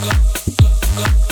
go, go, go.